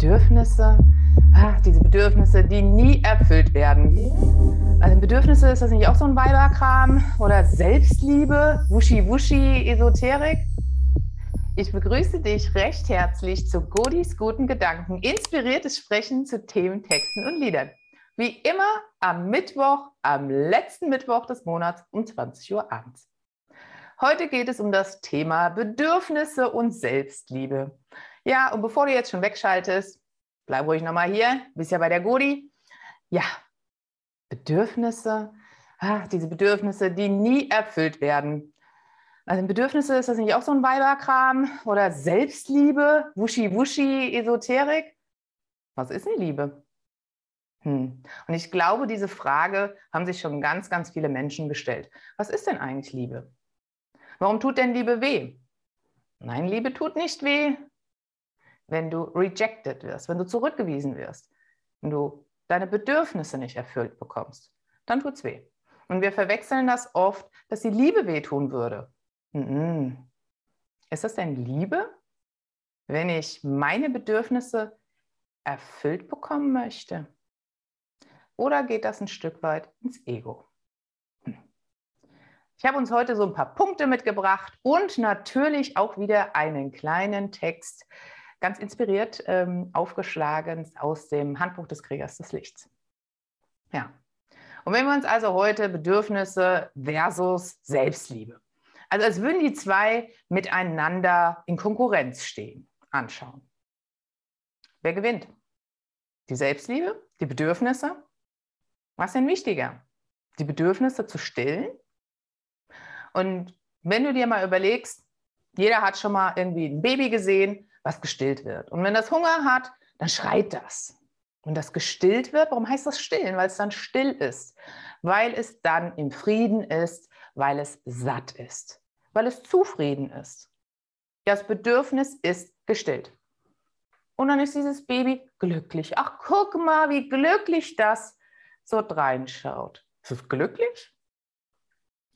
Bedürfnisse, ach, diese Bedürfnisse, die nie erfüllt werden. Also Bedürfnisse, ist das nicht auch so ein Weiberkram? Oder Selbstliebe, Wuschi-Wuschi, Esoterik? Ich begrüße dich recht herzlich zu Godis guten Gedanken, inspiriertes Sprechen zu Themen, Texten und Liedern. Wie immer am Mittwoch, am letzten Mittwoch des Monats um 20 Uhr abends. Heute geht es um das Thema Bedürfnisse und Selbstliebe. Ja, und bevor du jetzt schon wegschaltest, bleib ruhig nochmal hier, bist ja bei der Godi. Ja, Bedürfnisse, ach, diese Bedürfnisse, die nie erfüllt werden. Also Bedürfnisse, ist das nicht auch so ein Weiberkram? Oder Selbstliebe, Wuschi-Wuschi, Esoterik? Was ist denn Liebe? Hm. Und ich glaube, diese Frage haben sich schon ganz, ganz viele Menschen gestellt. Was ist denn eigentlich Liebe? Warum tut denn Liebe weh? Nein, Liebe tut nicht weh wenn du rejected wirst, wenn du zurückgewiesen wirst, wenn du deine Bedürfnisse nicht erfüllt bekommst, dann tut es weh. Und wir verwechseln das oft, dass die Liebe wehtun würde. Ist das denn Liebe, wenn ich meine Bedürfnisse erfüllt bekommen möchte? Oder geht das ein Stück weit ins Ego? Hm. Ich habe uns heute so ein paar Punkte mitgebracht und natürlich auch wieder einen kleinen Text, ganz inspiriert ähm, aufgeschlagen aus dem Handbuch des Kriegers des Lichts. Ja. Und wenn wir uns also heute Bedürfnisse versus Selbstliebe, also als würden die zwei miteinander in Konkurrenz stehen, anschauen. Wer gewinnt? Die Selbstliebe, die Bedürfnisse? Was ist denn wichtiger? Die Bedürfnisse zu stillen? Und wenn du dir mal überlegst, jeder hat schon mal irgendwie ein Baby gesehen, was gestillt wird. Und wenn das Hunger hat, dann schreit das. Und das gestillt wird, warum heißt das stillen? Weil es dann still ist, weil es dann im Frieden ist, weil es satt ist, weil es zufrieden ist. Das Bedürfnis ist gestillt. Und dann ist dieses Baby glücklich. Ach, guck mal, wie glücklich das so reinschaut. Ist es glücklich?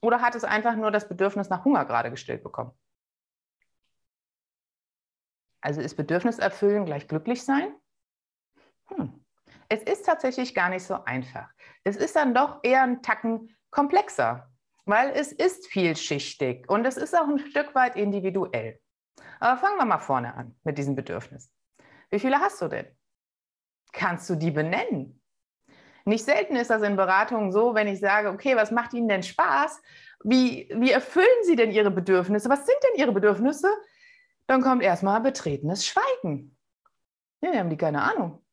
Oder hat es einfach nur das Bedürfnis nach Hunger gerade gestillt bekommen? Also ist Bedürfnis erfüllen gleich glücklich sein? Hm. Es ist tatsächlich gar nicht so einfach. Es ist dann doch eher ein Tacken komplexer, weil es ist vielschichtig und es ist auch ein Stück weit individuell. Aber fangen wir mal vorne an mit diesem Bedürfnis. Wie viele hast du denn? Kannst du die benennen? Nicht selten ist das in Beratungen so, wenn ich sage, okay, was macht Ihnen denn Spaß? Wie, wie erfüllen Sie denn Ihre Bedürfnisse? Was sind denn Ihre Bedürfnisse? Dann kommt erstmal betretenes Schweigen. Ja, die haben die keine Ahnung.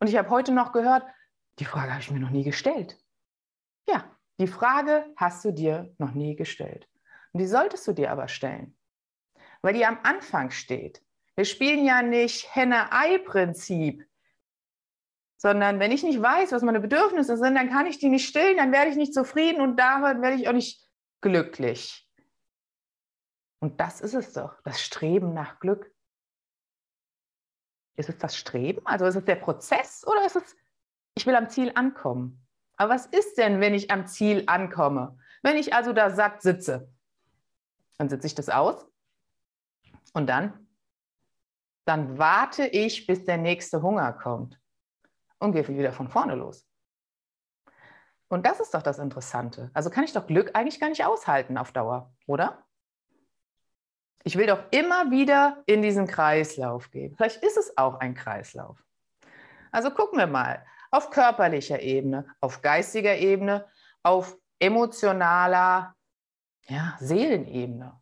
Und ich habe heute noch gehört, die Frage habe ich mir noch nie gestellt. Ja, die Frage hast du dir noch nie gestellt. Und die solltest du dir aber stellen, weil die am Anfang steht. Wir spielen ja nicht Henne-Ei-Prinzip, sondern wenn ich nicht weiß, was meine Bedürfnisse sind, dann kann ich die nicht stillen, dann werde ich nicht zufrieden und damit werde ich auch nicht glücklich. Und das ist es doch, das Streben nach Glück. Ist es das Streben? Also ist es der Prozess oder ist es, ich will am Ziel ankommen? Aber was ist denn, wenn ich am Ziel ankomme? Wenn ich also da satt sitze, dann sitze ich das aus und dann, dann warte ich, bis der nächste Hunger kommt und gehe wieder von vorne los. Und das ist doch das Interessante. Also kann ich doch Glück eigentlich gar nicht aushalten auf Dauer, oder? Ich will doch immer wieder in diesen Kreislauf gehen. Vielleicht ist es auch ein Kreislauf. Also gucken wir mal auf körperlicher Ebene, auf geistiger Ebene, auf emotionaler ja, Seelenebene.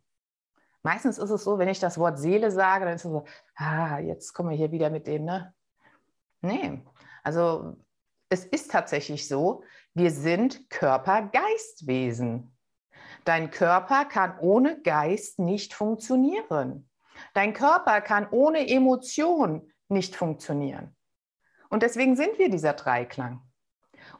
Meistens ist es so, wenn ich das Wort Seele sage, dann ist es so, ah, jetzt kommen wir hier wieder mit dem, ne? Nee, also es ist tatsächlich so, wir sind Körper-Geistwesen. Dein Körper kann ohne Geist nicht funktionieren. Dein Körper kann ohne Emotion nicht funktionieren. Und deswegen sind wir dieser Dreiklang.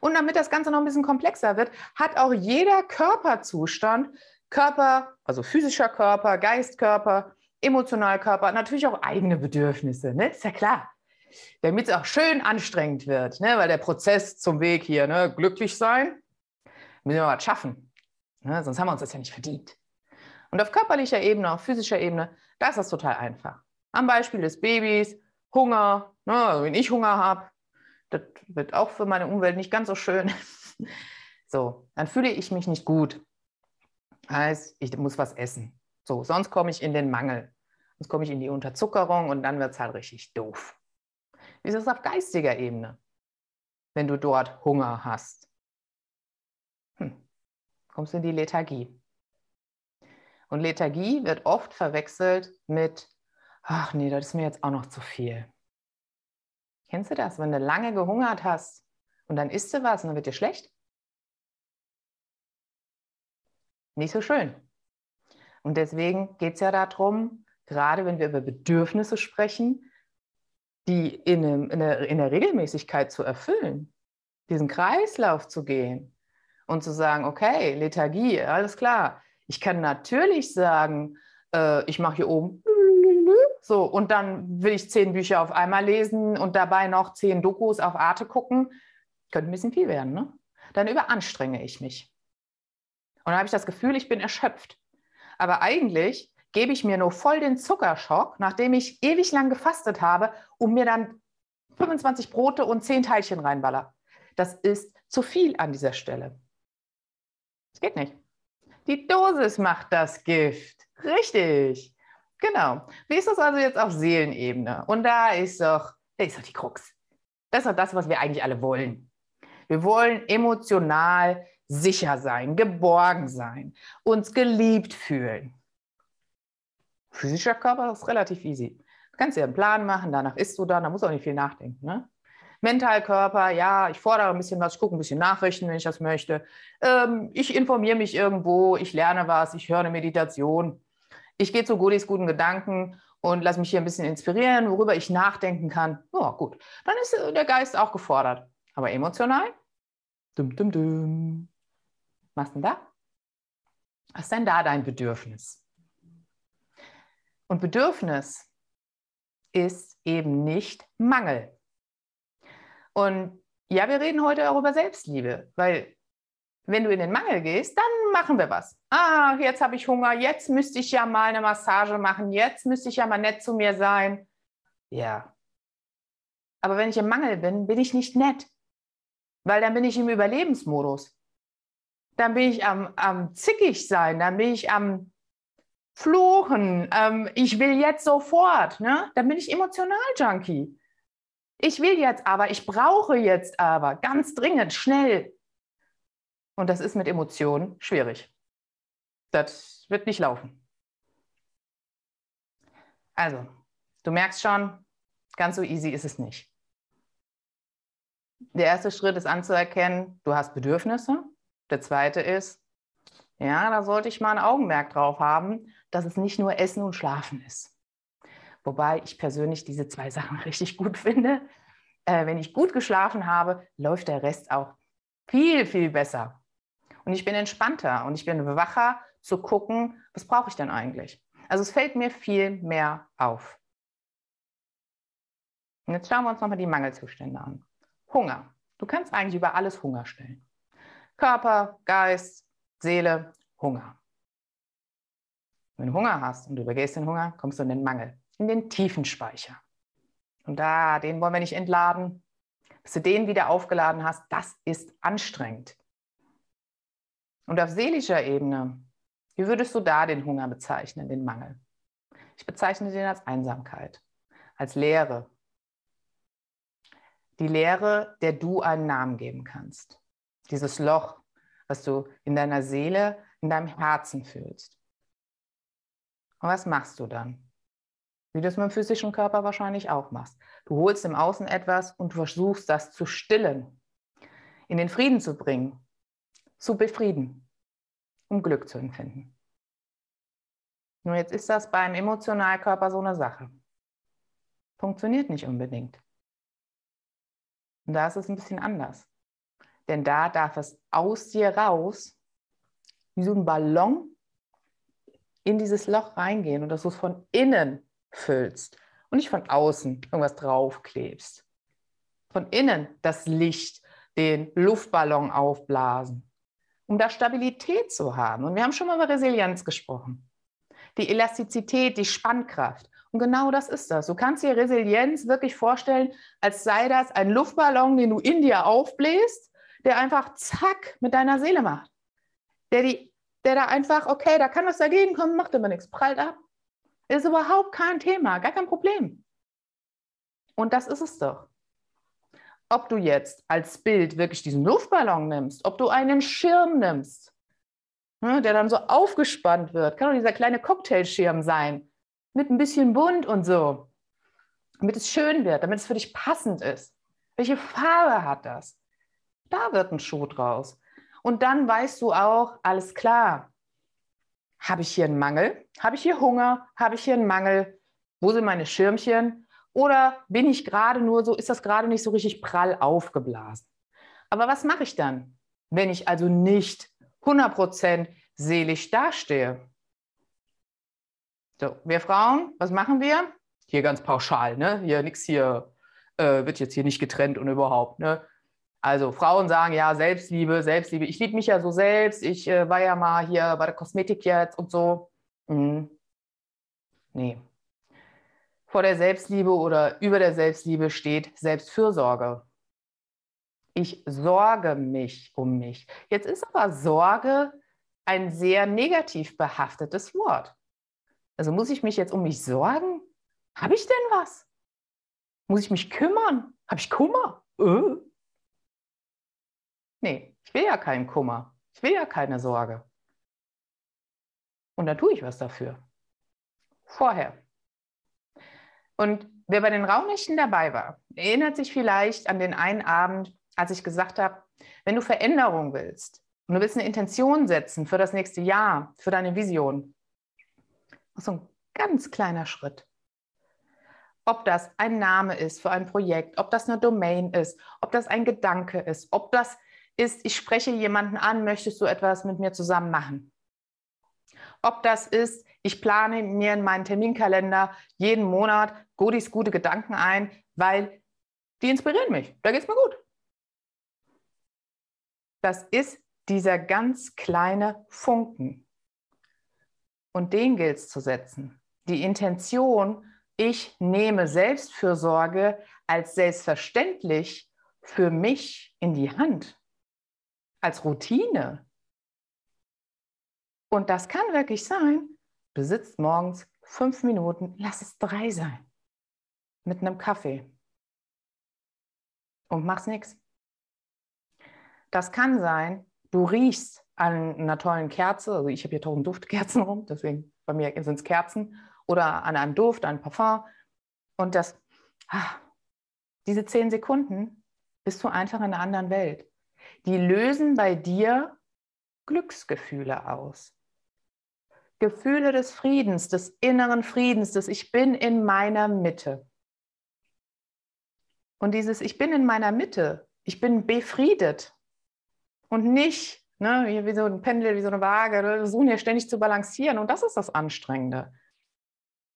Und damit das Ganze noch ein bisschen komplexer wird, hat auch jeder Körperzustand, Körper, also physischer Körper, Geistkörper, Emotionalkörper, natürlich auch eigene Bedürfnisse. Ne? Ist ja klar. Damit es auch schön anstrengend wird, ne? weil der Prozess zum Weg hier, ne? glücklich sein, müssen wir was schaffen. Ne? Sonst haben wir uns das ja nicht verdient. Und auf körperlicher Ebene, auf physischer Ebene, da ist das total einfach. Am Beispiel des Babys, Hunger, ne, also wenn ich Hunger habe, das wird auch für meine Umwelt nicht ganz so schön. So, dann fühle ich mich nicht gut. Heißt, ich muss was essen. So, sonst komme ich in den Mangel. Sonst komme ich in die Unterzuckerung und dann wird es halt richtig doof. Wie ist es auf geistiger Ebene, wenn du dort Hunger hast? Kommst in die Lethargie. Und Lethargie wird oft verwechselt mit, ach nee, das ist mir jetzt auch noch zu viel. Kennst du das, wenn du lange gehungert hast und dann isst du was und dann wird dir schlecht? Nicht so schön. Und deswegen geht es ja darum, gerade wenn wir über Bedürfnisse sprechen, die in, einem, in, der, in der Regelmäßigkeit zu erfüllen, diesen Kreislauf zu gehen und zu sagen, okay, Lethargie, alles klar. Ich kann natürlich sagen, äh, ich mache hier oben so und dann will ich zehn Bücher auf einmal lesen und dabei noch zehn Dokus auf Arte gucken. Könnte ein bisschen viel werden, ne? Dann überanstrenge ich mich. Und dann habe ich das Gefühl, ich bin erschöpft. Aber eigentlich gebe ich mir nur voll den Zuckerschock, nachdem ich ewig lang gefastet habe, um mir dann 25 Brote und 10 Teilchen reinballer. Das ist zu viel an dieser Stelle. Geht nicht. Die Dosis macht das Gift. Richtig. Genau. Wie ist das also jetzt auf Seelenebene? Und da ist doch, da ist doch die Krux. Das ist doch das, was wir eigentlich alle wollen. Wir wollen emotional sicher sein, geborgen sein, uns geliebt fühlen. Physischer Körper ist relativ easy. Du kannst dir einen Plan machen, danach isst du dann, da musst du auch nicht viel nachdenken. Ne? Mentalkörper, ja, ich fordere ein bisschen was, ich gucke ein bisschen Nachrichten, wenn ich das möchte. Ähm, ich informiere mich irgendwo, ich lerne was, ich höre eine Meditation. Ich gehe zu Godis guten Gedanken und lasse mich hier ein bisschen inspirieren, worüber ich nachdenken kann. Ja, gut. Dann ist der Geist auch gefordert. Aber emotional? Dum, dum, dum. Was denn da? Was ist denn da dein Bedürfnis? Und Bedürfnis ist eben nicht Mangel. Und ja, wir reden heute auch über Selbstliebe, weil wenn du in den Mangel gehst, dann machen wir was. Ah, jetzt habe ich Hunger, jetzt müsste ich ja mal eine Massage machen, jetzt müsste ich ja mal nett zu mir sein. Ja. Aber wenn ich im Mangel bin, bin ich nicht nett, weil dann bin ich im Überlebensmodus dann bin ich am, am zickig sein, dann bin ich am fluchen, ähm, ich will jetzt sofort, ne? dann bin ich emotional Junkie. Ich will jetzt aber, ich brauche jetzt aber, ganz dringend, schnell. Und das ist mit Emotionen schwierig. Das wird nicht laufen. Also, du merkst schon, ganz so easy ist es nicht. Der erste Schritt ist anzuerkennen, du hast Bedürfnisse der zweite ist, ja, da sollte ich mal ein Augenmerk drauf haben, dass es nicht nur Essen und Schlafen ist. Wobei ich persönlich diese zwei Sachen richtig gut finde. Äh, wenn ich gut geschlafen habe, läuft der Rest auch viel, viel besser. Und ich bin entspannter und ich bin wacher zu gucken, was brauche ich denn eigentlich? Also es fällt mir viel mehr auf. Und jetzt schauen wir uns nochmal die Mangelzustände an. Hunger. Du kannst eigentlich über alles Hunger stellen. Körper, Geist, Seele, Hunger. Wenn du Hunger hast und du übergehst den Hunger, kommst du in den Mangel, in den tiefen Speicher. Und da, den wollen wir nicht entladen. Bis du den wieder aufgeladen hast, das ist anstrengend. Und auf seelischer Ebene, wie würdest du da den Hunger bezeichnen, den Mangel? Ich bezeichne den als Einsamkeit, als Leere. Die Leere, der du einen Namen geben kannst dieses Loch, was du in deiner Seele, in deinem Herzen fühlst. Und was machst du dann? Wie du es mit dem physischen Körper wahrscheinlich auch machst. Du holst im Außen etwas und versuchst das zu stillen, in den Frieden zu bringen, zu befrieden, um Glück zu empfinden. Nur jetzt ist das beim Emotionalkörper so eine Sache. Funktioniert nicht unbedingt. Und da ist es ein bisschen anders. Denn da darf es aus dir raus, wie so ein Ballon, in dieses Loch reingehen und du es von innen füllst und nicht von außen irgendwas draufklebst. Von innen das Licht, den Luftballon aufblasen, um da Stabilität zu haben. Und wir haben schon mal über Resilienz gesprochen. Die Elastizität, die Spannkraft. Und genau das ist das. Du kannst dir Resilienz wirklich vorstellen, als sei das ein Luftballon, den du in dir aufbläst, der einfach zack mit deiner Seele macht. Der, die, der da einfach, okay, da kann was dagegen kommen, macht aber nichts, prallt ab. Ist überhaupt kein Thema, gar kein Problem. Und das ist es doch. Ob du jetzt als Bild wirklich diesen Luftballon nimmst, ob du einen Schirm nimmst, ne, der dann so aufgespannt wird, kann doch dieser kleine Cocktailschirm sein, mit ein bisschen bunt und so, damit es schön wird, damit es für dich passend ist. Welche Farbe hat das? Da wird ein Schuh draus. Und dann weißt du auch, alles klar, habe ich hier einen Mangel? Habe ich hier Hunger? Habe ich hier einen Mangel? Wo sind meine Schirmchen? Oder bin ich gerade nur so, ist das gerade nicht so richtig prall aufgeblasen? Aber was mache ich dann, wenn ich also nicht 100% selig dastehe? So, wir Frauen, was machen wir? Hier ganz pauschal, ne? Hier nichts hier, äh, wird jetzt hier nicht getrennt und überhaupt, ne? Also Frauen sagen ja Selbstliebe, Selbstliebe. Ich liebe mich ja so selbst. Ich äh, war ja mal hier bei der Kosmetik jetzt und so. Mhm. Nee. Vor der Selbstliebe oder über der Selbstliebe steht Selbstfürsorge. Ich sorge mich um mich. Jetzt ist aber Sorge ein sehr negativ behaftetes Wort. Also muss ich mich jetzt um mich sorgen? Habe ich denn was? Muss ich mich kümmern? Habe ich Kummer? Äh? Nee, ich will ja keinen Kummer. Ich will ja keine Sorge. Und dann tue ich was dafür. Vorher. Und wer bei den Raunächten dabei war, erinnert sich vielleicht an den einen Abend, als ich gesagt habe, wenn du Veränderung willst und du willst eine Intention setzen für das nächste Jahr, für deine Vision, so ein ganz kleiner Schritt. Ob das ein Name ist für ein Projekt, ob das eine Domain ist, ob das ein Gedanke ist, ob das ist, ich spreche jemanden an, möchtest du etwas mit mir zusammen machen? Ob das ist, ich plane mir in meinen Terminkalender jeden Monat Godis gute Gedanken ein, weil die inspirieren mich. Da geht es mir gut. Das ist dieser ganz kleine Funken. Und den gilt es zu setzen. Die Intention, ich nehme Selbstfürsorge als selbstverständlich für mich in die Hand als Routine. Und das kann wirklich sein, du sitzt morgens fünf Minuten, lass es drei sein, mit einem Kaffee und machst nichts. Das kann sein, du riechst an einer tollen Kerze, also ich habe hier tausend Duftkerzen rum, deswegen bei mir sind es Kerzen, oder an einem Duft, einem Parfum. Und das, ah, diese zehn Sekunden bist du einfach in einer anderen Welt die lösen bei dir Glücksgefühle aus. Gefühle des Friedens, des inneren Friedens, des Ich bin in meiner Mitte. Und dieses Ich bin in meiner Mitte, ich bin befriedet und nicht ne, wie so ein Pendel, wie so eine Waage, wir versuchen ja ständig zu balancieren und das ist das Anstrengende.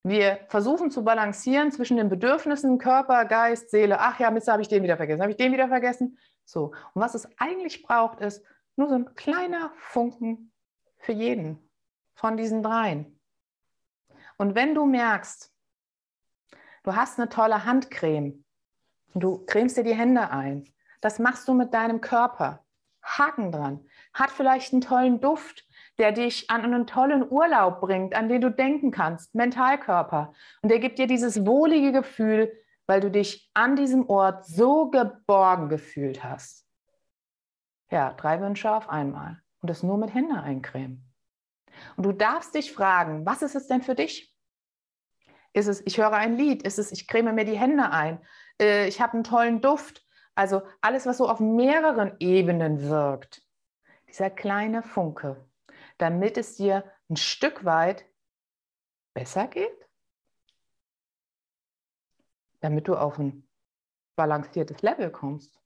Wir versuchen zu balancieren zwischen den Bedürfnissen Körper, Geist, Seele. Ach ja, Mist, habe ich den wieder vergessen, habe ich den wieder vergessen. So, und was es eigentlich braucht, ist nur so ein kleiner Funken für jeden von diesen dreien. Und wenn du merkst, du hast eine tolle Handcreme und du cremst dir die Hände ein, das machst du mit deinem Körper. Haken dran. Hat vielleicht einen tollen Duft, der dich an einen tollen Urlaub bringt, an den du denken kannst, Mentalkörper. Und der gibt dir dieses wohlige Gefühl, weil du dich an diesem Ort so geborgen gefühlt hast. Ja, drei Wünsche auf einmal. Und das nur mit Hände eincremen. Und du darfst dich fragen, was ist es denn für dich? Ist es, ich höre ein Lied? Ist es, ich creme mir die Hände ein? Äh, ich habe einen tollen Duft? Also alles, was so auf mehreren Ebenen wirkt. Dieser kleine Funke, damit es dir ein Stück weit besser geht? damit du auf ein balanciertes Level kommst,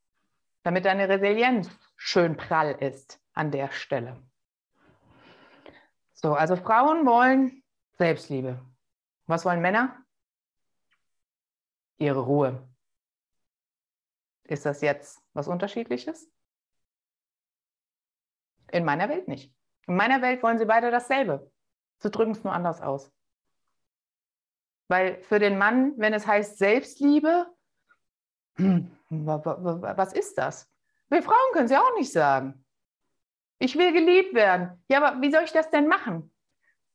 damit deine Resilienz schön prall ist an der Stelle. So, also Frauen wollen Selbstliebe. Was wollen Männer? Ihre Ruhe. Ist das jetzt was Unterschiedliches? In meiner Welt nicht. In meiner Welt wollen sie beide dasselbe. Sie drücken es nur anders aus. Weil für den Mann, wenn es heißt Selbstliebe, hm, was ist das? Wir Frauen können es ja auch nicht sagen. Ich will geliebt werden. Ja, aber wie soll ich das denn machen?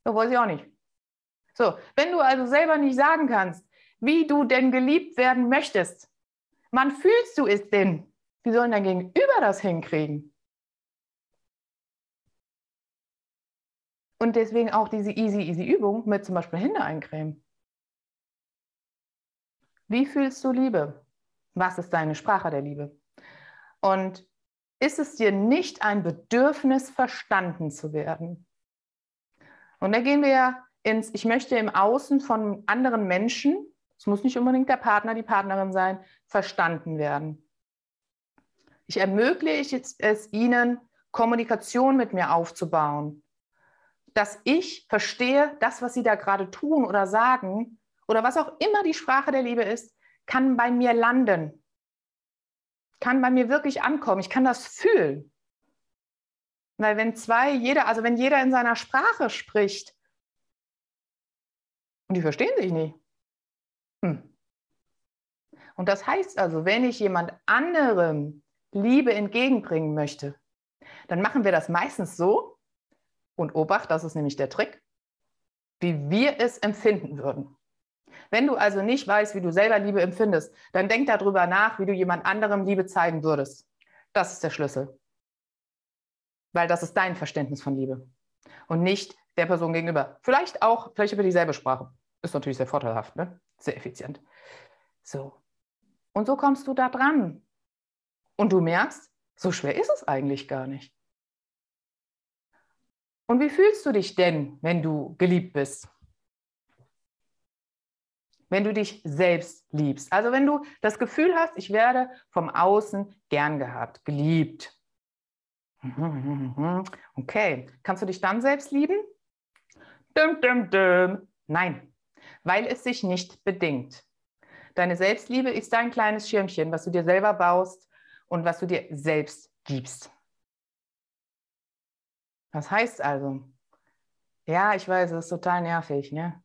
Das weiß ich auch nicht. So, wenn du also selber nicht sagen kannst, wie du denn geliebt werden möchtest, wann fühlst du es denn? Wie sollen dein Gegenüber das hinkriegen? Und deswegen auch diese easy, easy Übung mit zum Beispiel Hände eincremen. Wie fühlst du Liebe? Was ist deine Sprache der Liebe? Und ist es dir nicht ein Bedürfnis, verstanden zu werden? Und da gehen wir ja ins, ich möchte im Außen von anderen Menschen, es muss nicht unbedingt der Partner, die Partnerin sein, verstanden werden. Ich ermögliche es ihnen, Kommunikation mit mir aufzubauen, dass ich verstehe, das, was sie da gerade tun oder sagen oder was auch immer die Sprache der Liebe ist, kann bei mir landen, kann bei mir wirklich ankommen. Ich kann das fühlen. Weil wenn zwei, jeder, also wenn jeder in seiner Sprache spricht und die verstehen sich nicht. Hm. Und das heißt also, wenn ich jemand anderem Liebe entgegenbringen möchte, dann machen wir das meistens so, und Obacht, das ist nämlich der Trick, wie wir es empfinden würden. Wenn du also nicht weißt, wie du selber Liebe empfindest, dann denk darüber nach, wie du jemand anderem Liebe zeigen würdest. Das ist der Schlüssel. Weil das ist dein Verständnis von Liebe und nicht der Person gegenüber. Vielleicht auch, vielleicht über dieselbe Sprache. Ist natürlich sehr vorteilhaft, ne? sehr effizient. So. Und so kommst du da dran. Und du merkst, so schwer ist es eigentlich gar nicht. Und wie fühlst du dich denn, wenn du geliebt bist? Wenn du dich selbst liebst. Also wenn du das Gefühl hast, ich werde vom Außen gern gehabt, geliebt. Okay, kannst du dich dann selbst lieben? Dum, dum, dum. Nein, weil es sich nicht bedingt. Deine Selbstliebe ist dein kleines Schirmchen, was du dir selber baust und was du dir selbst gibst. Was heißt also? Ja, ich weiß, es ist total nervig, ne?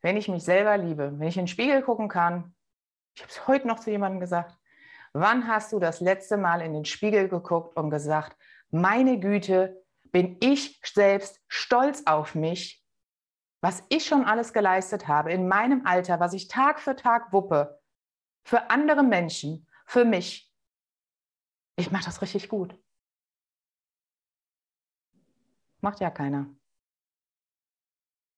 Wenn ich mich selber liebe, wenn ich in den Spiegel gucken kann, ich habe es heute noch zu jemandem gesagt, wann hast du das letzte Mal in den Spiegel geguckt und gesagt, meine Güte, bin ich selbst stolz auf mich, was ich schon alles geleistet habe in meinem Alter, was ich Tag für Tag wuppe, für andere Menschen, für mich. Ich mache das richtig gut. Macht ja keiner.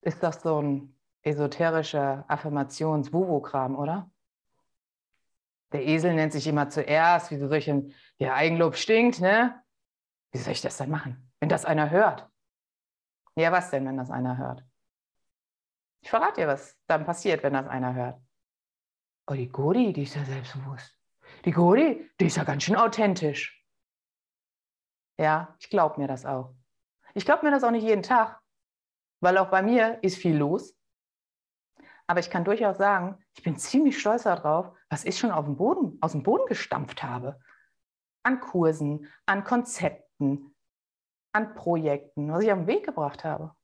Ist das so ein esoterischer Affirmations-Wuwu-Kram, oder? Der Esel nennt sich immer zuerst, wie so solchen, ja, Eigenlob stinkt, ne? Wie soll ich das dann machen, wenn das einer hört? Ja, was denn, wenn das einer hört? Ich verrate dir, was dann passiert, wenn das einer hört. Oh, die Gori, die ist ja selbstbewusst. Die Gori, die ist ja ganz schön authentisch. Ja, ich glaube mir das auch. Ich glaube mir das auch nicht jeden Tag, weil auch bei mir ist viel los. Aber ich kann durchaus sagen, ich bin ziemlich stolz darauf, was ich schon auf dem Boden, aus dem Boden gestampft habe. An Kursen, an Konzepten, an Projekten, was ich auf den Weg gebracht habe.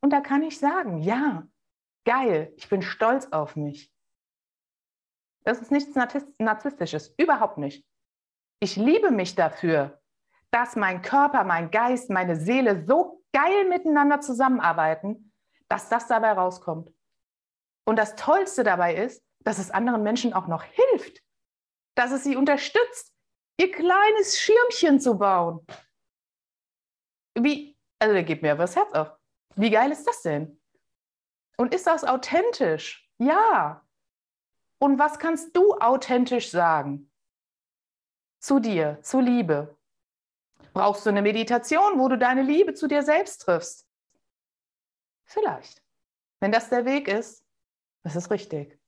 Und da kann ich sagen, ja, geil, ich bin stolz auf mich. Das ist nichts Narzisstisches, überhaupt nicht. Ich liebe mich dafür, dass mein Körper, mein Geist, meine Seele so geil miteinander zusammenarbeiten, dass das dabei rauskommt. Und das Tollste dabei ist, dass es anderen Menschen auch noch hilft, dass es sie unterstützt, ihr kleines Schirmchen zu bauen. Wie, also da geht mir aber das Herz auf. Wie geil ist das denn? Und ist das authentisch? Ja. Und was kannst du authentisch sagen? Zu dir, zu Liebe, Brauchst du eine Meditation, wo du deine Liebe zu dir selbst triffst? Vielleicht. Wenn das der Weg ist, das ist richtig.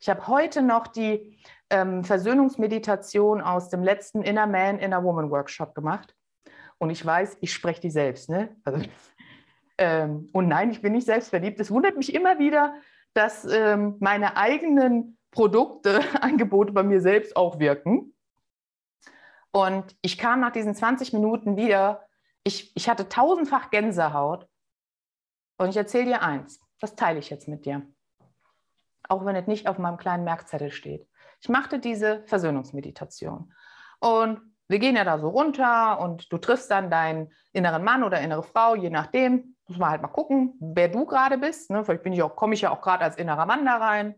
Ich habe heute noch die ähm, Versöhnungsmeditation aus dem letzten Inner Man, Inner Woman Workshop gemacht. Und ich weiß, ich spreche die selbst. Ne? Also, ähm, und nein, ich bin nicht selbstverliebt. Es wundert mich immer wieder, dass ähm, meine eigenen Produkte, Angebote bei mir selbst auch wirken. Und ich kam nach diesen 20 Minuten wieder. Ich, ich hatte tausendfach Gänsehaut. Und ich erzähle dir eins. das teile ich jetzt mit dir. Auch wenn es nicht auf meinem kleinen Merkzettel steht. Ich machte diese Versöhnungsmeditation. Und wir gehen ja da so runter und du triffst dann deinen inneren Mann oder innere Frau, je nachdem. Muss man halt mal gucken, wer du gerade bist. Ne? Vielleicht bin ich auch, komme ich ja auch gerade als innerer Mann da rein.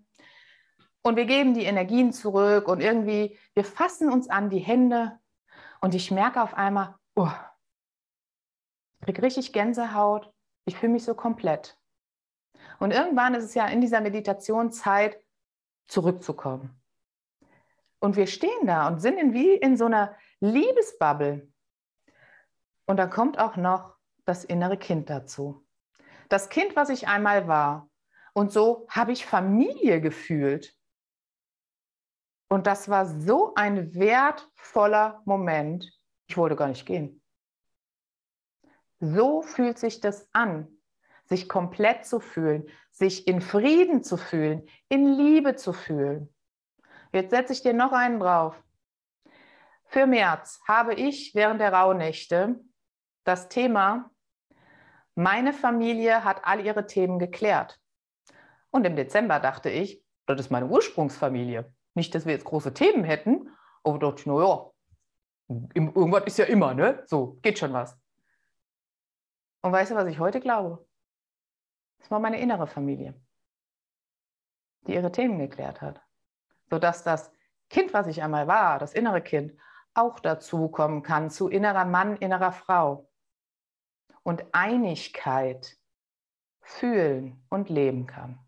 Und wir geben die Energien zurück und irgendwie, wir fassen uns an die Hände und ich merke auf einmal, oh, ich kriege richtig Gänsehaut, ich fühle mich so komplett. Und irgendwann ist es ja in dieser Meditation Zeit, zurückzukommen. Und wir stehen da und sind in, wie in so einer Liebesbubble. Und dann kommt auch noch das innere Kind dazu. Das Kind, was ich einmal war. Und so habe ich Familie gefühlt. Und das war so ein wertvoller Moment. Ich wollte gar nicht gehen. So fühlt sich das an, sich komplett zu fühlen, sich in Frieden zu fühlen, in Liebe zu fühlen. Jetzt setze ich dir noch einen drauf. Für März habe ich während der Rauhnächte das Thema, meine Familie hat all ihre Themen geklärt. Und im Dezember dachte ich, das ist meine Ursprungsfamilie. Nicht, dass wir jetzt große Themen hätten, aber dachte naja, irgendwas ist ja immer, ne? So, geht schon was. Und weißt du, was ich heute glaube? Das war meine innere Familie, die ihre Themen geklärt hat. Sodass das Kind, was ich einmal war, das innere Kind, auch dazu kommen kann zu innerer Mann, innerer Frau. Und Einigkeit fühlen und leben kann.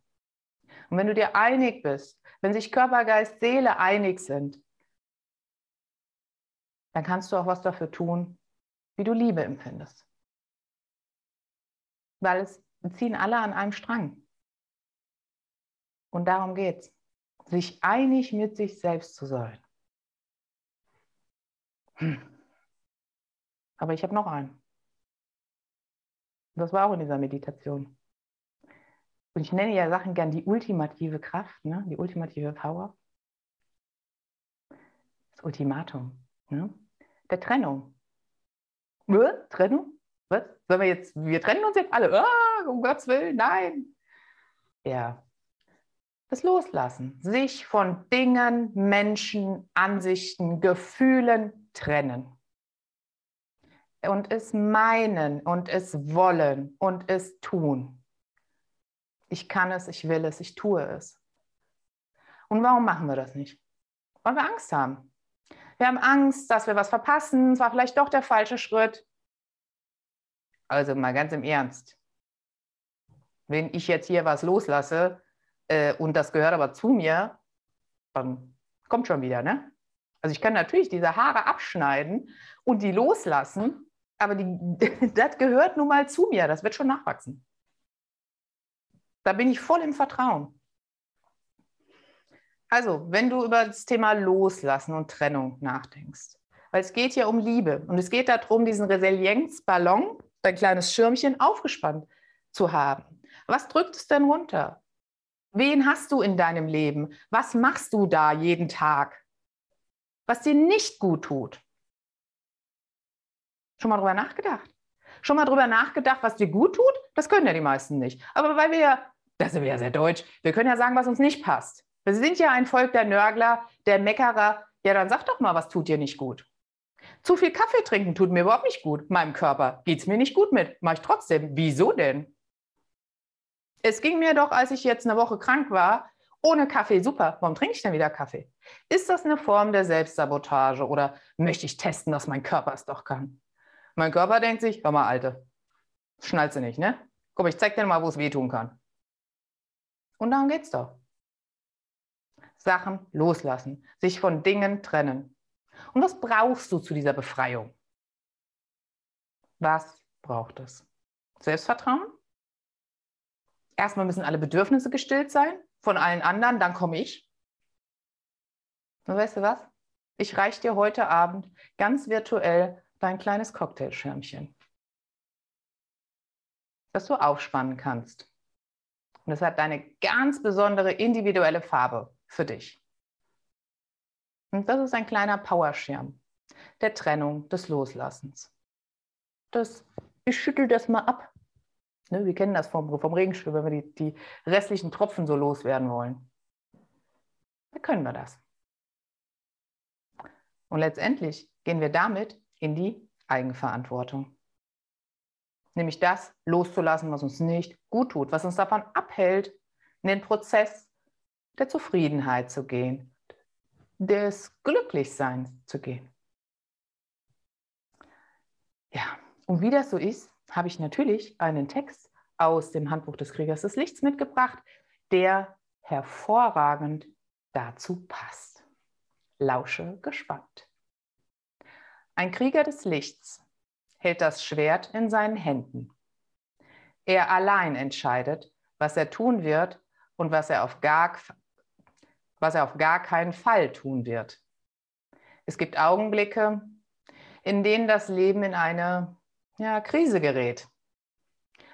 Und wenn du dir einig bist, wenn sich Körper, Geist, Seele einig sind, dann kannst du auch was dafür tun, wie du Liebe empfindest. Weil es ziehen alle an einem Strang. Und darum geht es, sich einig mit sich selbst zu sein. Hm. Aber ich habe noch einen. Das war auch in dieser Meditation. Und ich nenne ja Sachen gern die ultimative Kraft, ne? die ultimative Power. Das Ultimatum ne? der Trennung. Was? Trennung? Was? Sollen wir jetzt, wir trennen uns jetzt alle? Ah, um Gottes Willen, nein. Ja. Das Loslassen. Sich von Dingen, Menschen, Ansichten, Gefühlen trennen. Und es meinen und es wollen und es tun. Ich kann es, ich will es, ich tue es. Und warum machen wir das nicht? Weil wir Angst haben. Wir haben Angst, dass wir was verpassen. Es war vielleicht doch der falsche Schritt. Also mal ganz im Ernst. Wenn ich jetzt hier was loslasse äh, und das gehört aber zu mir, dann kommt schon wieder, ne? Also ich kann natürlich diese Haare abschneiden und die loslassen, aber die, das gehört nun mal zu mir. Das wird schon nachwachsen. Da bin ich voll im Vertrauen. Also, wenn du über das Thema Loslassen und Trennung nachdenkst, weil es geht ja um Liebe und es geht darum, diesen Resilienzballon, dein kleines Schirmchen, aufgespannt zu haben. Was drückt es denn runter? Wen hast du in deinem Leben? Was machst du da jeden Tag? Was dir nicht gut tut? Schon mal drüber nachgedacht? Schon mal drüber nachgedacht, was dir gut tut? Das können ja die meisten nicht. Aber weil wir ja das sind wir ja sehr deutsch. Wir können ja sagen, was uns nicht passt. Wir sind ja ein Volk der Nörgler, der Meckerer. Ja, dann sag doch mal, was tut dir nicht gut. Zu viel Kaffee trinken tut mir überhaupt nicht gut. Meinem Körper geht es mir nicht gut mit. Mache ich trotzdem. Wieso denn? Es ging mir doch, als ich jetzt eine Woche krank war, ohne Kaffee super. Warum trinke ich denn wieder Kaffee? Ist das eine Form der Selbstsabotage oder möchte ich testen, dass mein Körper es doch kann? Mein Körper denkt sich, hör mal, Alte, schnallst du nicht, ne? Komm, ich zeig dir mal, wo es wehtun kann. Und darum geht es doch. Sachen loslassen, sich von Dingen trennen. Und was brauchst du zu dieser Befreiung? Was braucht es? Selbstvertrauen? Erstmal müssen alle Bedürfnisse gestillt sein von allen anderen, dann komme ich. Und weißt du was? Ich reiche dir heute Abend ganz virtuell dein kleines Cocktailschirmchen, das du aufspannen kannst. Und es hat eine ganz besondere individuelle Farbe für dich. Und das ist ein kleiner Powerschirm der Trennung, des Loslassens. Das, ich schüttel das mal ab. Ne, wir kennen das vom, vom Regenschirm, wenn wir die, die restlichen Tropfen so loswerden wollen. Dann können wir das. Und letztendlich gehen wir damit in die Eigenverantwortung. Nämlich das loszulassen, was uns nicht gut tut, was uns davon abhält, in den Prozess der Zufriedenheit zu gehen, des Glücklichseins zu gehen. Ja, und wie das so ist, habe ich natürlich einen Text aus dem Handbuch des Kriegers des Lichts mitgebracht, der hervorragend dazu passt. Lausche gespannt. Ein Krieger des Lichts hält das Schwert in seinen Händen. Er allein entscheidet, was er tun wird und was er auf gar, was er auf gar keinen Fall tun wird. Es gibt Augenblicke, in denen das Leben in eine ja, Krise gerät.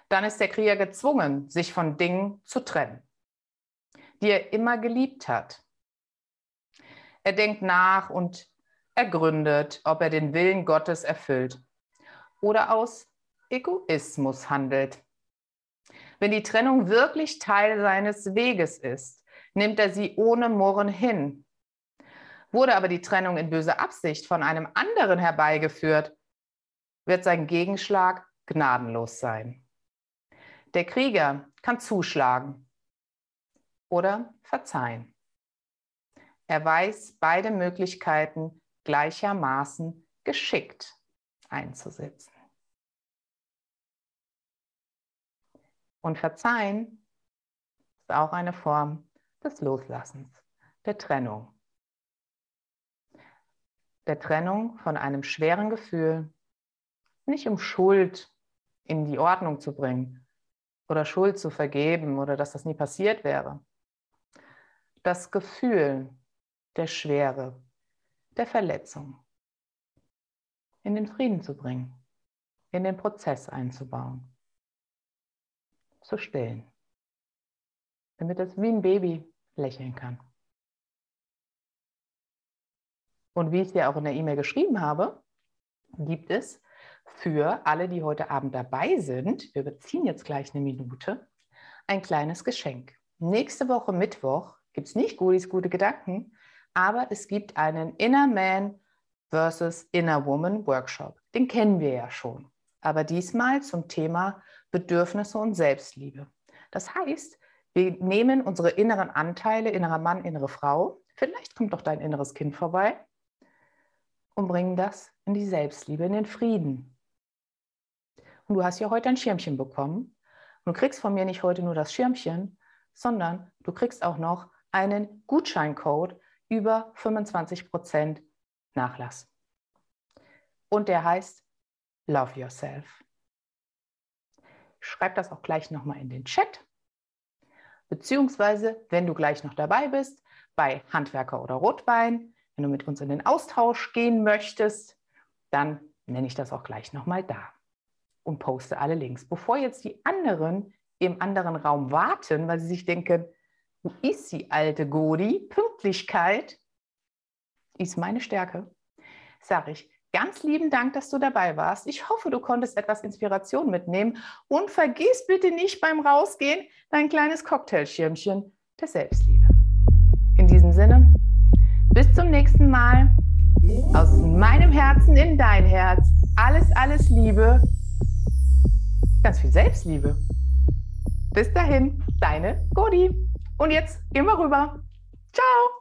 Dann ist der Krieger gezwungen, sich von Dingen zu trennen, die er immer geliebt hat. Er denkt nach und ergründet, ob er den Willen Gottes erfüllt oder aus Egoismus handelt. Wenn die Trennung wirklich Teil seines Weges ist, nimmt er sie ohne Murren hin Wurde aber die Trennung in böser Absicht von einem anderen herbeigeführt, wird sein Gegenschlag gnadenlos sein. Der Krieger kann zuschlagen oder verzeihen. Er weiß beide Möglichkeiten gleichermaßen geschickt einzusetzen. Und verzeihen ist auch eine Form des Loslassens, der Trennung der Trennung von einem schweren Gefühl, nicht um Schuld in die Ordnung zu bringen oder Schuld zu vergeben oder dass das nie passiert wäre. Das Gefühl der Schwere, der Verletzung in den Frieden zu bringen, in den Prozess einzubauen, zu stillen, damit es wie ein Baby lächeln kann. Und wie ich dir auch in der E-Mail geschrieben habe, gibt es für alle, die heute Abend dabei sind, wir beziehen jetzt gleich eine Minute, ein kleines Geschenk. Nächste Woche Mittwoch gibt es nicht Goodies, gute Gedanken, aber es gibt einen Inner Man versus Inner Woman Workshop. Den kennen wir ja schon, aber diesmal zum Thema Bedürfnisse und Selbstliebe. Das heißt, wir nehmen unsere inneren Anteile, innerer Mann, innere Frau, vielleicht kommt doch dein inneres Kind vorbei, und bringen das in die Selbstliebe, in den Frieden. Und du hast ja heute ein Schirmchen bekommen. Und du kriegst von mir nicht heute nur das Schirmchen, sondern du kriegst auch noch einen Gutscheincode über 25% Nachlass. Und der heißt Love Yourself. Schreib das auch gleich nochmal in den Chat. Beziehungsweise, wenn du gleich noch dabei bist, bei Handwerker oder Rotwein, wenn du mit uns in den Austausch gehen möchtest, dann nenne ich das auch gleich nochmal da und poste alle Links. Bevor jetzt die anderen im anderen Raum warten, weil sie sich denken, wo ist die alte Godi? Pünktlichkeit ist meine Stärke. Sage ich, ganz lieben Dank, dass du dabei warst. Ich hoffe, du konntest etwas Inspiration mitnehmen und vergiss bitte nicht beim Rausgehen dein kleines Cocktailschirmchen der Selbstliebe. In diesem Sinne, bis zum nächsten Mal. Aus meinem Herzen in dein Herz. Alles, alles Liebe. Ganz viel Selbstliebe. Bis dahin, deine Godi. Und jetzt gehen wir rüber. Ciao.